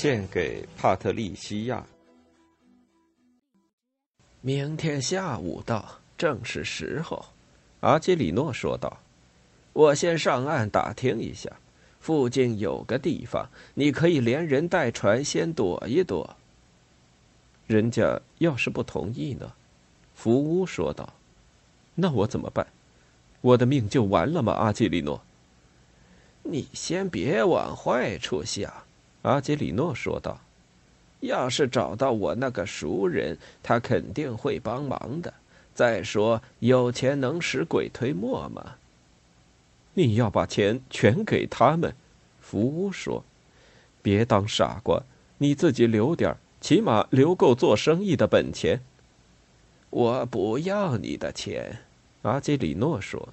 献给帕特利西亚。明天下午到，正是时候。”阿基里诺说道。“我先上岸打听一下，附近有个地方，你可以连人带船先躲一躲。人家要是不同意呢？”福屋说道。“那我怎么办？我的命就完了吗？”阿基里诺，“你先别往坏处想。”阿基里诺说道：“要是找到我那个熟人，他肯定会帮忙的。再说，有钱能使鬼推磨嘛。”你要把钱全给他们，福屋说：“别当傻瓜，你自己留点起码留够做生意的本钱。”我不要你的钱，阿基里诺说：“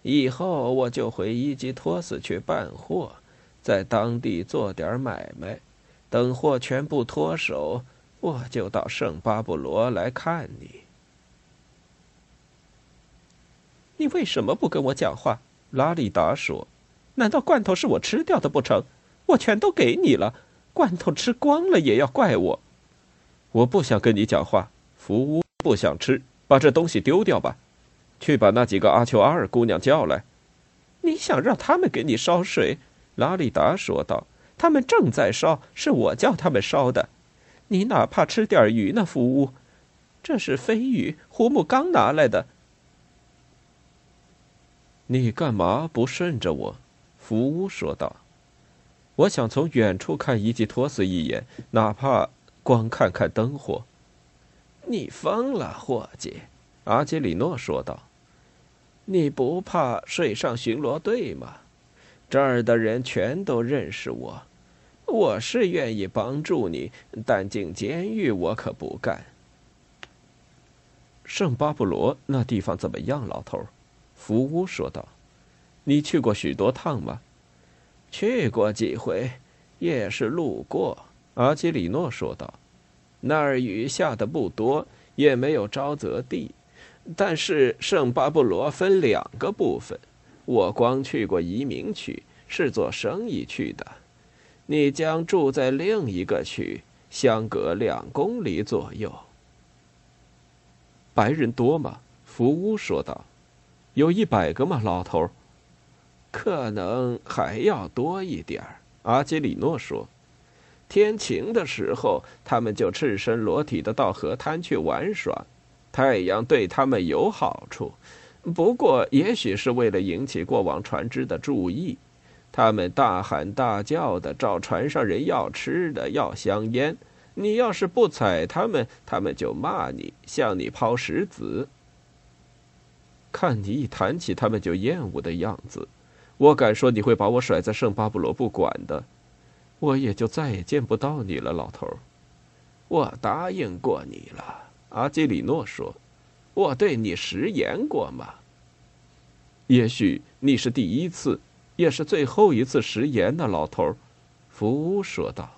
以后我就回伊基托斯去办货。”在当地做点买卖，等货全部脱手，我就到圣巴布罗来看你。你为什么不跟我讲话？拉里达说：“难道罐头是我吃掉的不成？我全都给你了，罐头吃光了也要怪我。”我不想跟你讲话。福乌不想吃，把这东西丢掉吧。去把那几个阿丘阿尔姑娘叫来。你想让他们给你烧水？拉里达说道：“他们正在烧，是我叫他们烧的。你哪怕吃点鱼呢，福乌？这是飞鱼，胡木刚拿来的。你干嘛不顺着我？”福乌说道：“我想从远处看伊吉托斯一眼，哪怕光看看灯火。”你疯了，伙计！”阿基里诺说道：“你不怕水上巡逻队吗？”这儿的人全都认识我，我是愿意帮助你，但进监狱我可不干。圣巴布罗那地方怎么样，老头？福屋说道：“你去过许多趟吗？”去过几回，也是路过。阿基里诺说道：“那儿雨下的不多，也没有沼泽地，但是圣巴布罗分两个部分。”我光去过移民区，是做生意去的。你将住在另一个区，相隔两公里左右。白人多吗？福乌说道。有一百个吗，老头？可能还要多一点儿。阿基里诺说。天晴的时候，他们就赤身裸体的到河滩去玩耍，太阳对他们有好处。不过，也许是为了引起过往船只的注意，他们大喊大叫的找船上人要吃的、要香烟。你要是不睬他们，他们就骂你，向你抛石子。看你一谈起他们就厌恶的样子，我敢说你会把我甩在圣巴布罗不管的，我也就再也见不到你了，老头。我答应过你了，阿基里诺说。我对你食言过吗？也许你是第一次，也是最后一次食言呢，老头。”福屋说道。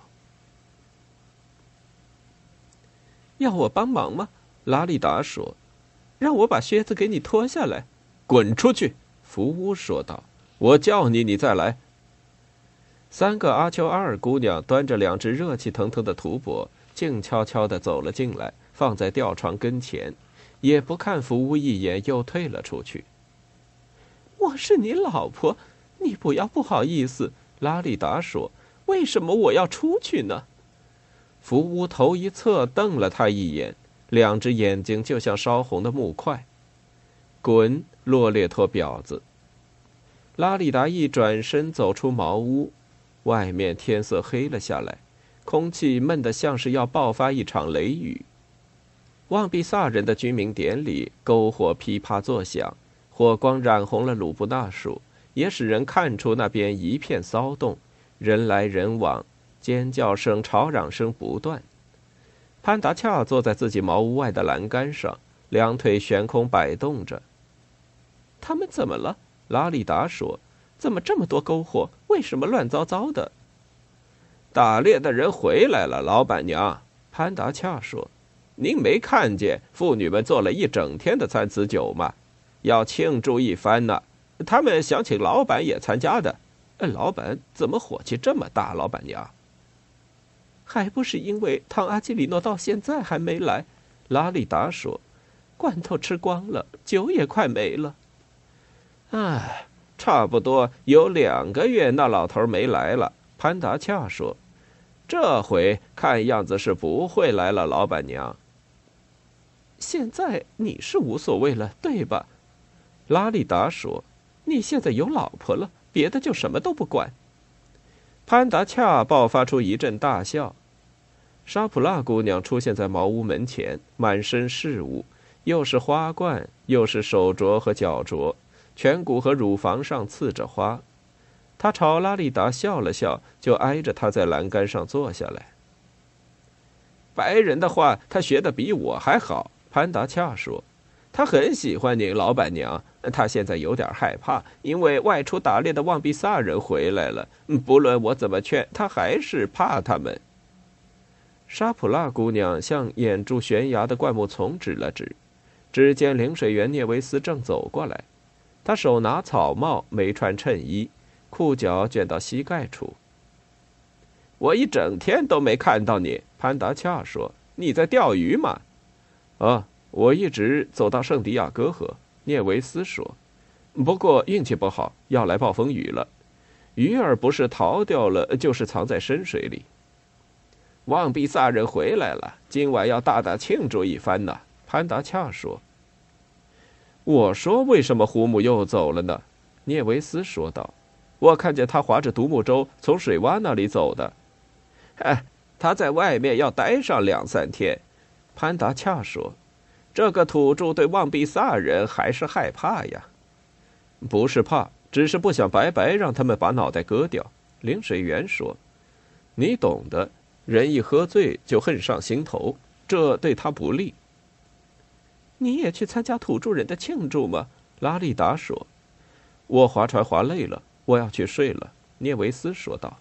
“要我帮忙吗？”拉利达说，“让我把靴子给你脱下来。”滚出去！”福屋说道。“我叫你，你再来。”三个阿丘阿尔姑娘端着两只热气腾腾的土钵，静悄悄的走了进来，放在吊床跟前。也不看福屋一眼，又退了出去。我是你老婆，你不要不好意思。”拉里达说，“为什么我要出去呢？”福屋头一侧，瞪了他一眼，两只眼睛就像烧红的木块。滚，洛列托婊子！拉里达一转身走出茅屋，外面天色黑了下来，空气闷得像是要爆发一场雷雨。旺比萨人的居民点里，篝火噼啪作响，火光染红了鲁布纳树，也使人看出那边一片骚动，人来人往，尖叫声、吵嚷声不断。潘达恰坐在自己茅屋外的栏杆上，两腿悬空摆动着。他们怎么了？拉里达说：“怎么这么多篝火？为什么乱糟糟的？”打猎的人回来了，老板娘。潘达恰说：“您没看见妇女们做了一整天的餐词酒吗？要庆祝一番呢。他们想请老板也参加的。老板怎么火气这么大？老板娘。”还不是因为汤阿基里诺到现在还没来，拉里达说：“罐头吃光了，酒也快没了。”唉，差不多有两个月那老头没来了。潘达恰说：“这回看样子是不会来了，老板娘。”现在你是无所谓了，对吧？拉里达说：“你现在有老婆了，别的就什么都不管。”潘达恰爆发出一阵大笑。沙普拉姑娘出现在茅屋门前，满身饰物，又是花冠，又是手镯和脚镯，颧骨和乳房上刺着花。她朝拉里达笑了笑，就挨着他在栏杆上坐下来。白人的话，他学的比我还好。潘达恰说：“他很喜欢你，老板娘。他现在有点害怕，因为外出打猎的旺比萨人回来了。不论我怎么劝，他还是怕他们。”沙普拉姑娘向掩住悬崖的灌木丛指了指，只见领水员涅维斯正走过来，他手拿草帽，没穿衬衣，裤脚卷到膝盖处。我一整天都没看到你，潘达恰说：“你在钓鱼吗？”“啊，我一直走到圣地亚哥河。”涅维斯说，“不过运气不好，要来暴风雨了，鱼儿不是逃掉了，就是藏在深水里。”旺比萨人回来了，今晚要大大庆祝一番呢。潘达恰说：“我说，为什么胡姆又走了呢？”涅维斯说道：“我看见他划着独木舟从水洼那里走的。”哎，他在外面要待上两三天。潘达恰说：“这个土著对旺比萨人还是害怕呀？不是怕，只是不想白白让他们把脑袋割掉。”领水员说：“你懂的。”人一喝醉就恨上心头，这对他不利。你也去参加土著人的庆祝吗？拉利达说：“我划船划累了，我要去睡了。”涅维斯说道。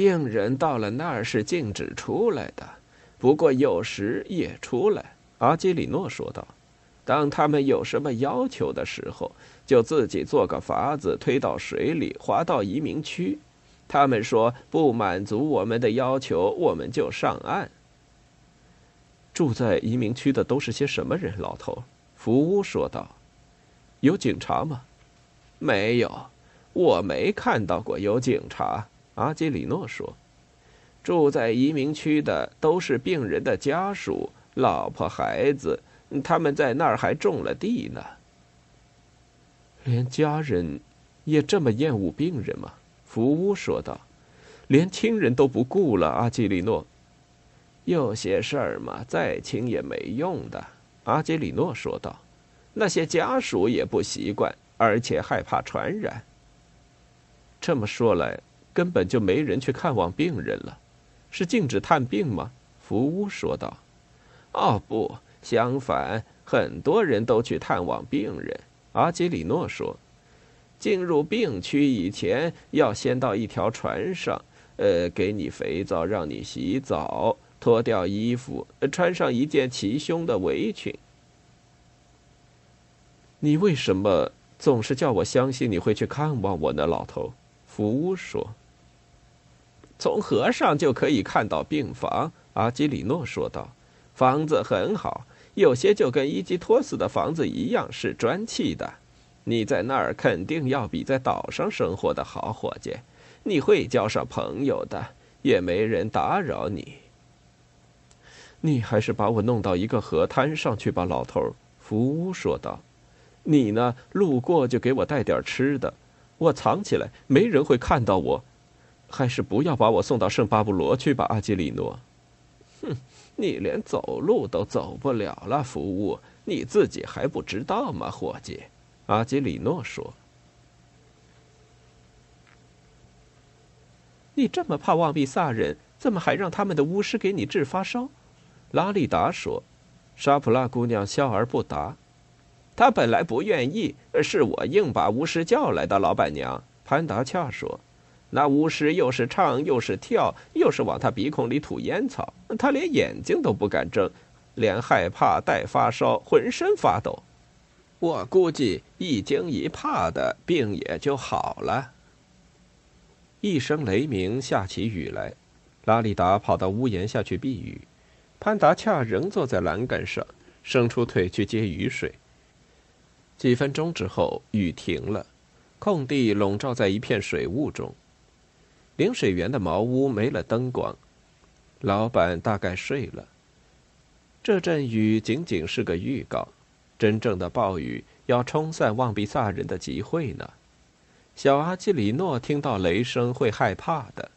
病人到了那儿是禁止出来的，不过有时也出来。阿基里诺说道：“当他们有什么要求的时候，就自己做个筏子推到水里，划到移民区。”他们说不满足我们的要求，我们就上岸。住在移民区的都是些什么人？老头福屋说道：“有警察吗？”“没有，我没看到过有警察。”阿基里诺说：“住在移民区的都是病人的家属、老婆、孩子，他们在那儿还种了地呢。”连家人也这么厌恶病人吗？福乌说道：“连亲人都不顾了。”阿基里诺，有些事儿嘛，再亲也没用的。”阿基里诺说道：“那些家属也不习惯，而且害怕传染。这么说来，根本就没人去看望病人了，是禁止探病吗？”福屋说道：“哦，不，相反，很多人都去探望病人。”阿基里诺说。进入病区以前，要先到一条船上，呃，给你肥皂，让你洗澡，脱掉衣服，穿上一件齐胸的围裙。你为什么总是叫我相信你会去看望我呢，老头？福乌说。从河上就可以看到病房，阿基里诺说道。房子很好，有些就跟伊基托斯的房子一样，是砖砌的。你在那儿肯定要比在岛上生活的好，伙计。你会交上朋友的，也没人打扰你。你还是把我弄到一个河滩上去吧，老头。”福乌说道。“你呢？路过就给我带点吃的，我藏起来，没人会看到我。还是不要把我送到圣巴布罗去吧，阿基里诺。”“哼，你连走路都走不了了，服务，你自己还不知道吗，伙计？”阿基里诺说：“你这么怕旺比萨人，怎么还让他们的巫师给你治发烧？”拉利达说。沙普拉姑娘笑而不答。他本来不愿意，是我硬把巫师叫来的。老板娘，潘达恰说：“那巫师又是唱又是跳，又是往他鼻孔里吐烟草，他连眼睛都不敢睁，连害怕带发烧，浑身发抖。我估计一惊一怕的病也就好了。”一声雷鸣，下起雨来。拉里达跑到屋檐下去避雨。潘达恰仍坐在栏杆上，伸出腿去接雨水。几分钟之后，雨停了，空地笼罩在一片水雾中。领水员的茅屋没了灯光，老板大概睡了。这阵雨仅仅是个预告，真正的暴雨要冲散旺比萨人的集会呢。小阿基里诺听到雷声会害怕的。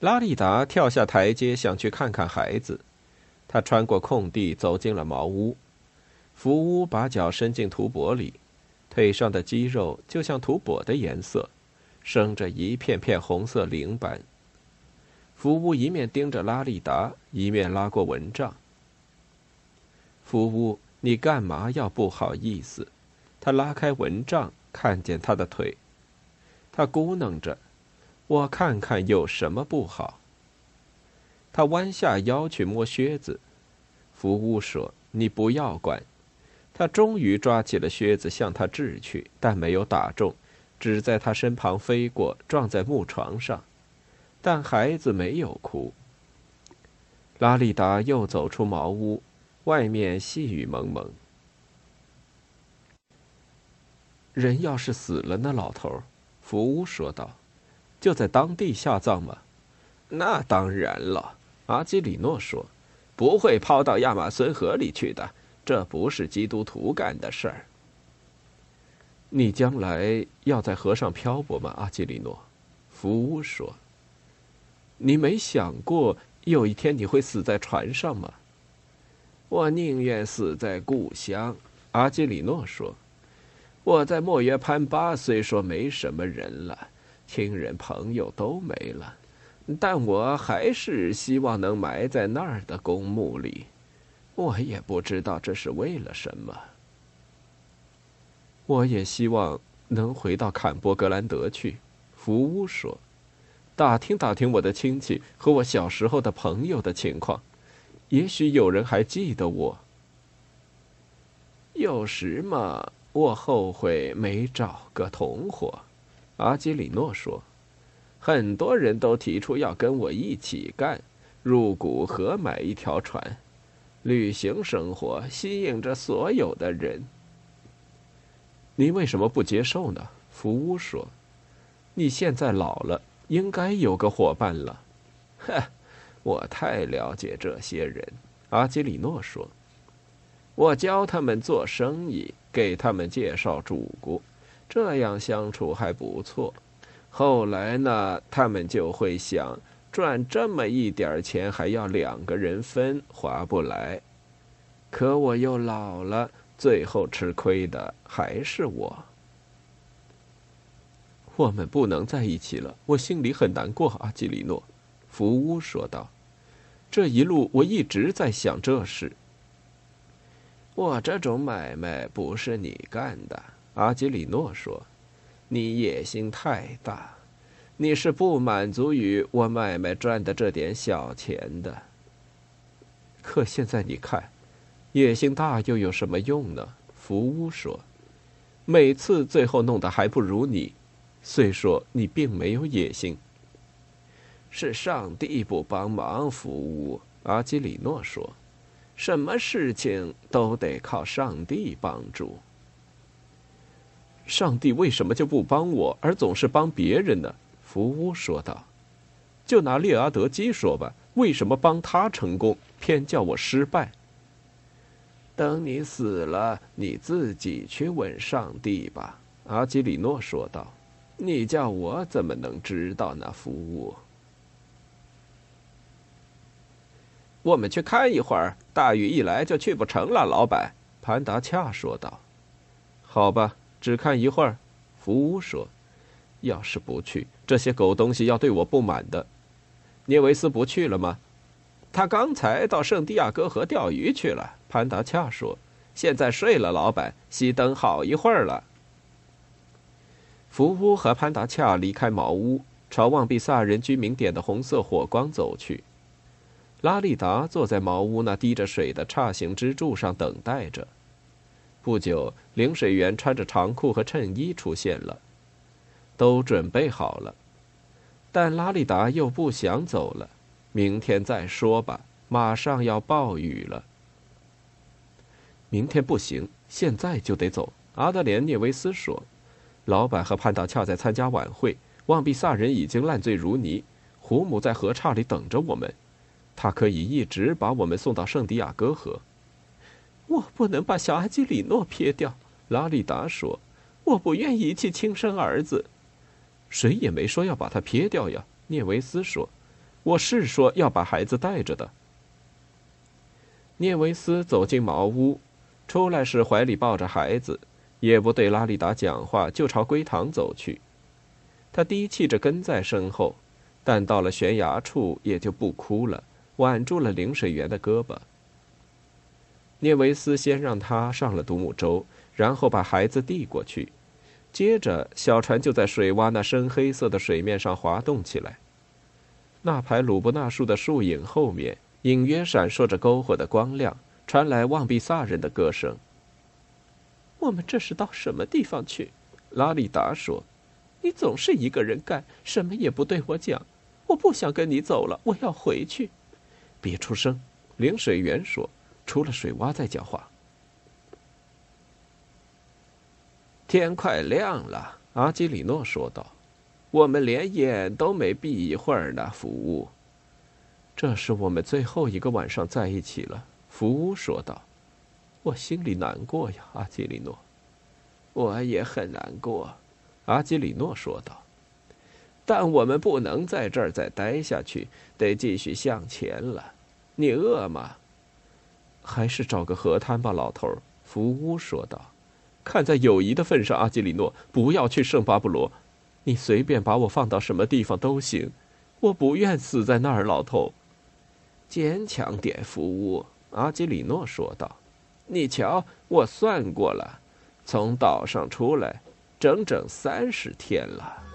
拉利达跳下台阶，想去看看孩子。他穿过空地，走进了茅屋。福屋把脚伸进土钵里，腿上的肌肉就像土钵的颜色，生着一片片红色鳞斑。福屋一面盯着拉利达，一面拉过蚊帐。福屋，你干嘛要不好意思？他拉开蚊帐，看见他的腿，他咕哝着。我看看有什么不好。他弯下腰去摸靴子，福屋说：“你不要管。”他终于抓起了靴子向他掷去，但没有打中，只在他身旁飞过，撞在木床上。但孩子没有哭。拉利达又走出茅屋，外面细雨蒙蒙。人要是死了呢，老头，福乌说道。就在当地下葬吗？那当然了，阿基里诺说，不会抛到亚马孙河里去的。这不是基督徒干的事儿。你将来要在河上漂泊吗，阿基里诺？福说。你没想过有一天你会死在船上吗？我宁愿死在故乡，阿基里诺说。我在莫约潘巴虽说没什么人了。亲人朋友都没了，但我还是希望能埋在那儿的公墓里。我也不知道这是为了什么。我也希望能回到坎波格兰德去，福乌说，打听打听我的亲戚和我小时候的朋友的情况，也许有人还记得我。有时嘛，我后悔没找个同伙。阿基里诺说：“很多人都提出要跟我一起干，入股合买一条船，旅行生活吸引着所有的人。你为什么不接受呢？”福屋说：“你现在老了，应该有个伙伴了。”“呵，我太了解这些人。”阿基里诺说：“我教他们做生意，给他们介绍主顾。”这样相处还不错，后来呢，他们就会想赚这么一点钱还要两个人分，划不来。可我又老了，最后吃亏的还是我。我们不能在一起了，我心里很难过。阿基里诺，福乌说道：“这一路我一直在想这事。我这种买卖不是你干的。”阿基里诺说：“你野心太大，你是不满足于我买卖赚的这点小钱的。可现在你看，野心大又有什么用呢？”福屋说：“每次最后弄得还不如你。虽说你并没有野心，是上帝不帮忙。”福屋阿基里诺说：“什么事情都得靠上帝帮助。”上帝为什么就不帮我，而总是帮别人呢？福屋说道：“就拿列阿德基说吧，为什么帮他成功，偏叫我失败？”等你死了，你自己去问上帝吧。”阿基里诺说道。“你叫我怎么能知道呢？”福屋。我们去看一会儿，大雨一来就去不成了。老板，潘达恰说道。“好吧。”只看一会儿，福屋说：“要是不去，这些狗东西要对我不满的。涅维斯不去了吗？他刚才到圣地亚哥河钓鱼去了。潘达恰说：“现在睡了，老板，熄灯好一会儿了。”福乌和潘达恰离开茅屋，朝旺比萨人居民点的红色火光走去。拉利达坐在茅屋那滴着水的叉形支柱上等待着。不久，领水员穿着长裤和衬衣出现了，都准备好了。但拉利达又不想走了，明天再说吧。马上要暴雨了。明天不行，现在就得走。阿德莲涅维斯说：“老板和潘达恰在参加晚会，旺比萨人已经烂醉如泥，胡姆在河岔里等着我们，他可以一直把我们送到圣地亚哥河。”我不能把小阿基里诺撇掉，拉利达说：“我不愿遗弃亲生儿子。”谁也没说要把他撇掉呀，聂维斯说：“我是说要把孩子带着的。”聂维斯走进茅屋，出来时怀里抱着孩子，也不对拉利达讲话，就朝龟塘走去。他低气着跟在身后，但到了悬崖处也就不哭了，挽住了领水员的胳膊。聂维斯先让他上了独木舟，然后把孩子递过去。接着，小船就在水洼那深黑色的水面上滑动起来。那排鲁布纳树的树影后面，隐约闪烁着篝火的光亮，传来旺比萨人的歌声。我们这是到什么地方去？拉里达说：“你总是一个人干，什么也不对我讲。我不想跟你走了，我要回去。”别出声，领水员说：“出了水洼再讲话。”天快亮了，阿基里诺说道：“我们连眼都没闭一会儿呢。”福屋，这是我们最后一个晚上在一起了。”福屋说道：“我心里难过呀，阿基里诺。”我也很难过，阿基里诺说道。“但我们不能在这儿再待下去，得继续向前了。你饿吗？”“还是找个河滩吧，老头。”福屋说道。看在友谊的份上，阿基里诺，不要去圣巴布罗。你随便把我放到什么地方都行，我不愿死在那儿，老头。坚强点，服务。阿基里诺说道。你瞧，我算过了，从岛上出来，整整三十天了。